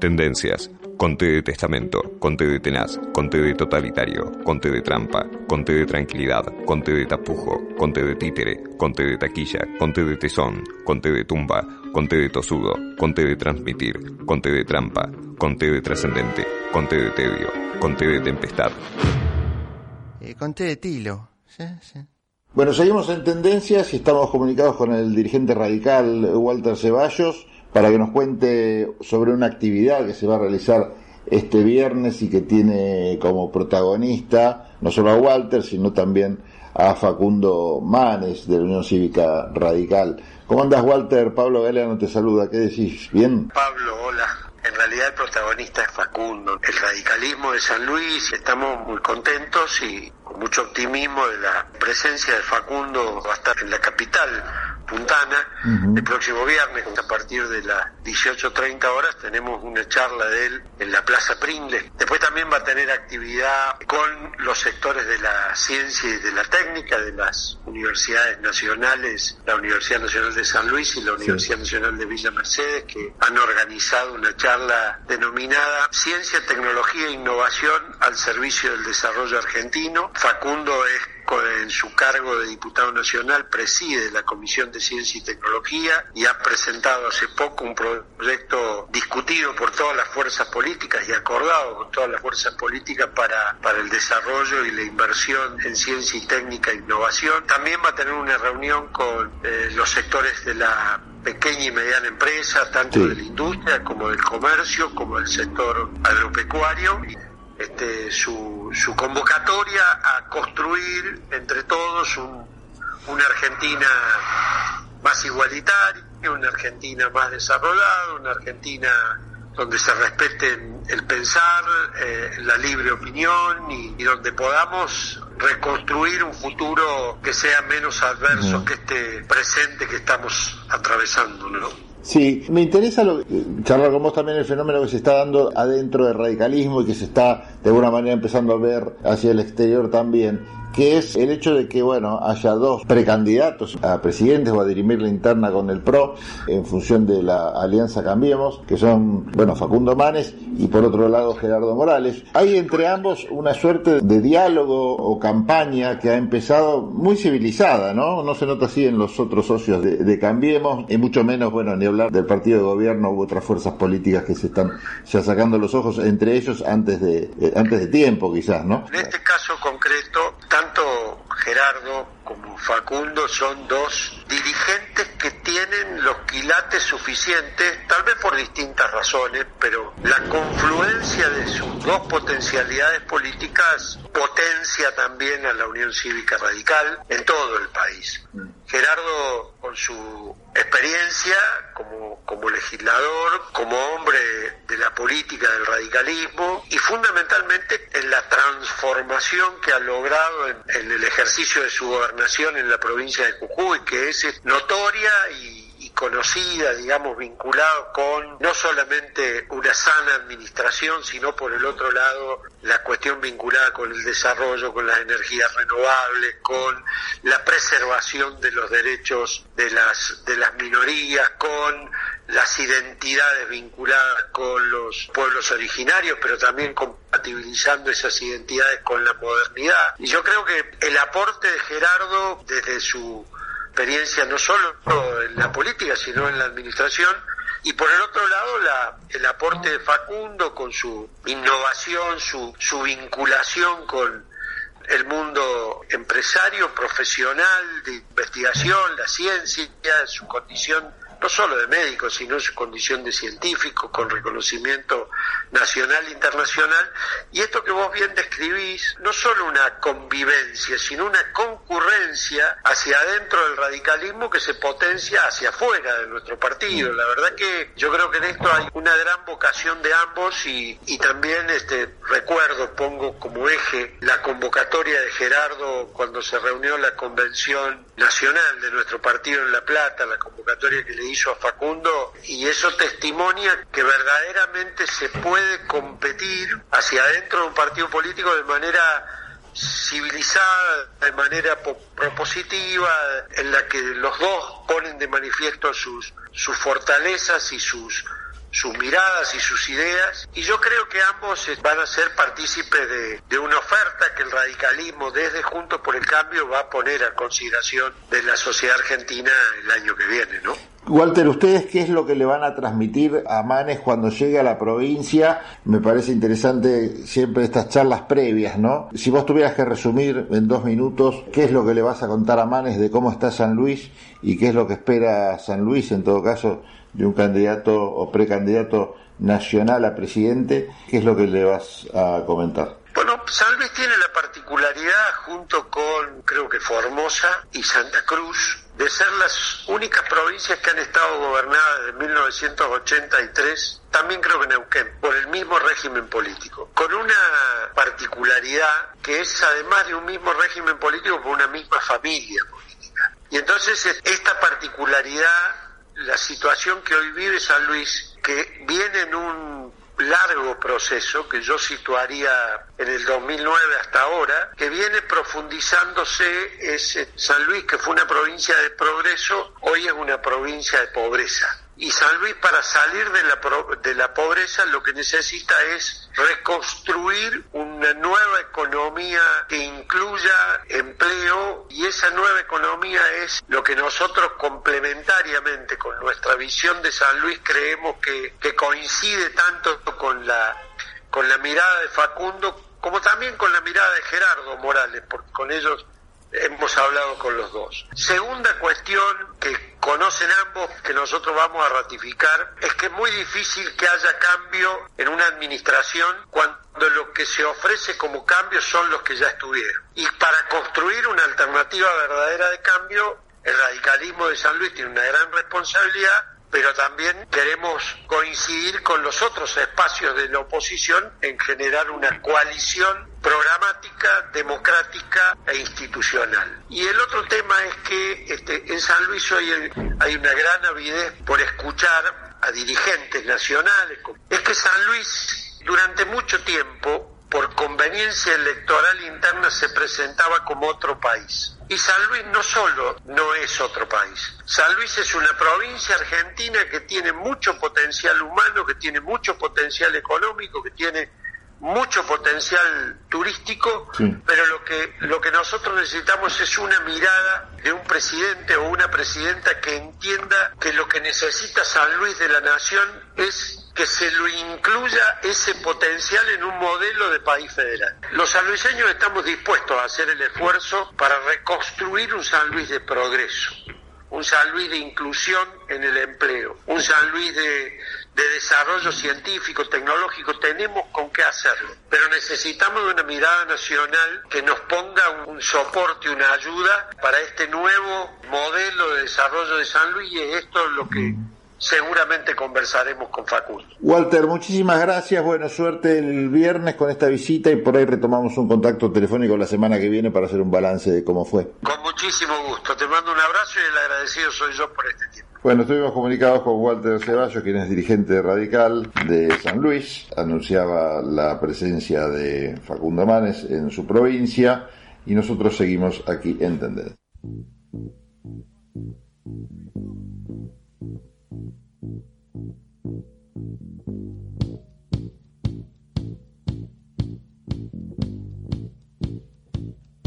Tendencias. Conte de testamento, conte de tenaz, conte de totalitario, conte de trampa, conte de tranquilidad, conte de tapujo, conte de títere, conte de taquilla, conte de tesón, conte de tumba, conte de tosudo, conte de transmitir, conte de trampa, conte de trascendente, conte de tedio, conte de tempestad. Eh, conté de tilo. Sí, sí. Bueno, seguimos en tendencias y estamos comunicados con el dirigente radical Walter Ceballos para que nos cuente sobre una actividad que se va a realizar este viernes y que tiene como protagonista no solo a Walter, sino también a Facundo Manes de la Unión Cívica Radical. ¿Cómo andas, Walter? Pablo Galeano te saluda. ¿Qué decís? ¿Bien? Pablo, hola. En realidad el protagonista es Facundo. El radicalismo de San Luis, estamos muy contentos y con mucho optimismo de la presencia de Facundo va a estar en la capital Puntana. El próximo viernes, a partir de las 18.30 horas, tenemos una charla de él en la Plaza Pringles. Después también va a tener actividad con los sectores de la ciencia y de la técnica de las universidades nacionales, la Universidad Nacional de San Luis y la Universidad Nacional de Villa Mercedes, que han organizado una charla denominada Ciencia, Tecnología e Innovación al servicio del desarrollo argentino. Facundo es en su cargo de diputado nacional preside la Comisión de Ciencia y Tecnología y ha presentado hace poco un proyecto discutido por todas las fuerzas políticas y acordado con todas las fuerzas políticas para, para el desarrollo y la inversión en ciencia y técnica e innovación. También va a tener una reunión con eh, los sectores de la pequeña y mediana empresa, tanto de la industria como del comercio, como del sector agropecuario este, su, su convocatoria a construir entre todos una Argentina más igualitaria, una Argentina más desarrollada, una Argentina donde se respeten el pensar, eh, la libre opinión y, donde podamos reconstruir un futuro que sea menos adverso que este presente que estamos atravesando, ¿no? Sí, me interesa lo, charlar con vos también el fenómeno que se está dando adentro del radicalismo y que se está de alguna manera empezando a ver hacia el exterior también que es el hecho de que, bueno, haya dos precandidatos a presidentes o a dirimir la interna con el PRO en función de la alianza Cambiemos, que son, bueno, Facundo Manes y por otro lado Gerardo Morales. Hay entre ambos una suerte de diálogo o campaña que ha empezado muy civilizada, ¿no? No se nota así en los otros socios de, Cambiemos, y mucho menos, bueno, ni hablar del partido de gobierno u otras fuerzas políticas que se están ya sacando los ojos entre ellos antes de, eh, antes de tiempo, quizás, ¿no? En este caso tanto Gerardo como Facundo son dos dirigentes que tienen los quilates suficientes, tal vez por distintas razones, pero la confluencia de sus dos potencialidades políticas potencia también a la Unión Cívica Radical en todo el país. Gerardo, con su experiencia como, como legislador, como hombre de la política del radicalismo y fundamentalmente en la transformación que ha logrado en, en el ejercicio de su gobernación en la provincia de Jujuy, que es notoria y conocida, digamos, vinculado con no solamente una sana administración, sino por el otro lado la cuestión vinculada con el desarrollo, con las energías renovables, con la preservación de los derechos de las, de las minorías, con las identidades vinculadas con los pueblos originarios, pero también compatibilizando esas identidades con la modernidad. Y yo creo que el aporte de Gerardo desde su experiencia no solo en la política, sino en la administración, y por el otro lado la, el aporte de Facundo con su innovación, su, su vinculación con el mundo empresario, profesional, de investigación, la ciencia, su condición no solo de médico, sino en su condición de científico, con reconocimiento nacional e internacional. Y esto que vos bien describís, no solo una convivencia, sino una concurrencia hacia adentro del radicalismo que se potencia hacia afuera de nuestro partido. La verdad que yo creo que en esto hay una gran vocación de ambos y, y también este recuerdo, pongo como eje la convocatoria de Gerardo cuando se reunió la convención nacional de nuestro partido en La Plata, la convocatoria que le hizo a Facundo, y eso testimonia que verdaderamente se puede competir hacia adentro de un partido político de manera civilizada, de manera propositiva, en la que los dos ponen de manifiesto sus, sus fortalezas y sus sus miradas y sus ideas y yo creo que ambos van a ser partícipes de, de, una oferta que el radicalismo desde Juntos por el Cambio va a poner a consideración de la sociedad argentina el año que viene, ¿no? Walter, ¿ustedes qué es lo que le van a transmitir a Manes cuando llegue a la provincia? Me parece interesante siempre estas charlas previas, ¿no? Si vos tuvieras que resumir en dos minutos, ¿qué es lo que le vas a contar a Manes de cómo está San Luis y qué es lo que espera San Luis, en todo caso, de un candidato o precandidato nacional a presidente? ¿Qué es lo que le vas a comentar? Luis tiene la particularidad, junto con, creo que Formosa y Santa Cruz, de ser las únicas provincias que han estado gobernadas desde 1983, también creo que Neuquén, por el mismo régimen político, con una particularidad que es además de un mismo régimen político, por una misma familia política. Y entonces esta particularidad, la situación que hoy vive San Luis, que viene en un largo proceso que yo situaría en el 2009 hasta ahora, que viene profundizándose ese San Luis, que fue una provincia de progreso, hoy es una provincia de pobreza. Y San Luis para salir de la, de la pobreza lo que necesita es reconstruir una nueva economía que incluya empleo y esa nueva economía es lo que nosotros complementariamente con nuestra visión de San Luis creemos que, que coincide tanto con la, con la mirada de Facundo como también con la mirada de Gerardo Morales, porque con ellos hemos hablado con los dos. Segunda cuestión que conocen ambos, que nosotros vamos a ratificar, es que es muy difícil que haya cambio en una administración cuando lo que se ofrece como cambio son los que ya estuvieron. Y para construir una alternativa verdadera de cambio, el radicalismo de San Luis tiene una gran responsabilidad pero también queremos coincidir con los otros espacios de la oposición en generar una coalición programática, democrática e institucional. Y el otro tema es que este, en San Luis hoy hay una gran avidez por escuchar a dirigentes nacionales. Es que San Luis durante mucho tiempo por conveniencia electoral interna se presentaba como otro país. Y San Luis no solo no es otro país. San Luis es una provincia argentina que tiene mucho potencial humano, que tiene mucho potencial económico, que tiene mucho potencial turístico, pero lo que lo que nosotros necesitamos es una mirada de un presidente o una presidenta que entienda que lo que necesita San Luis de la nación es que se lo incluya ese potencial en un modelo de país federal. Los sanluiseños estamos dispuestos a hacer el esfuerzo para reconstruir un San Luis de progreso, un San Luis de inclusión en el empleo, un San Luis de, de desarrollo científico, tecnológico, tenemos con qué hacerlo, pero necesitamos una mirada nacional que nos ponga un soporte, una ayuda para este nuevo modelo de desarrollo de San Luis y esto es lo que seguramente conversaremos con Facundo. Walter, muchísimas gracias, buena suerte el viernes con esta visita y por ahí retomamos un contacto telefónico la semana que viene para hacer un balance de cómo fue. Con muchísimo gusto, te mando un abrazo y el agradecido soy yo por este. Bueno, estuvimos comunicados con Walter Ceballos, quien es dirigente radical de San Luis. Anunciaba la presencia de Facundo Manes en su provincia y nosotros seguimos aquí en Tendencia.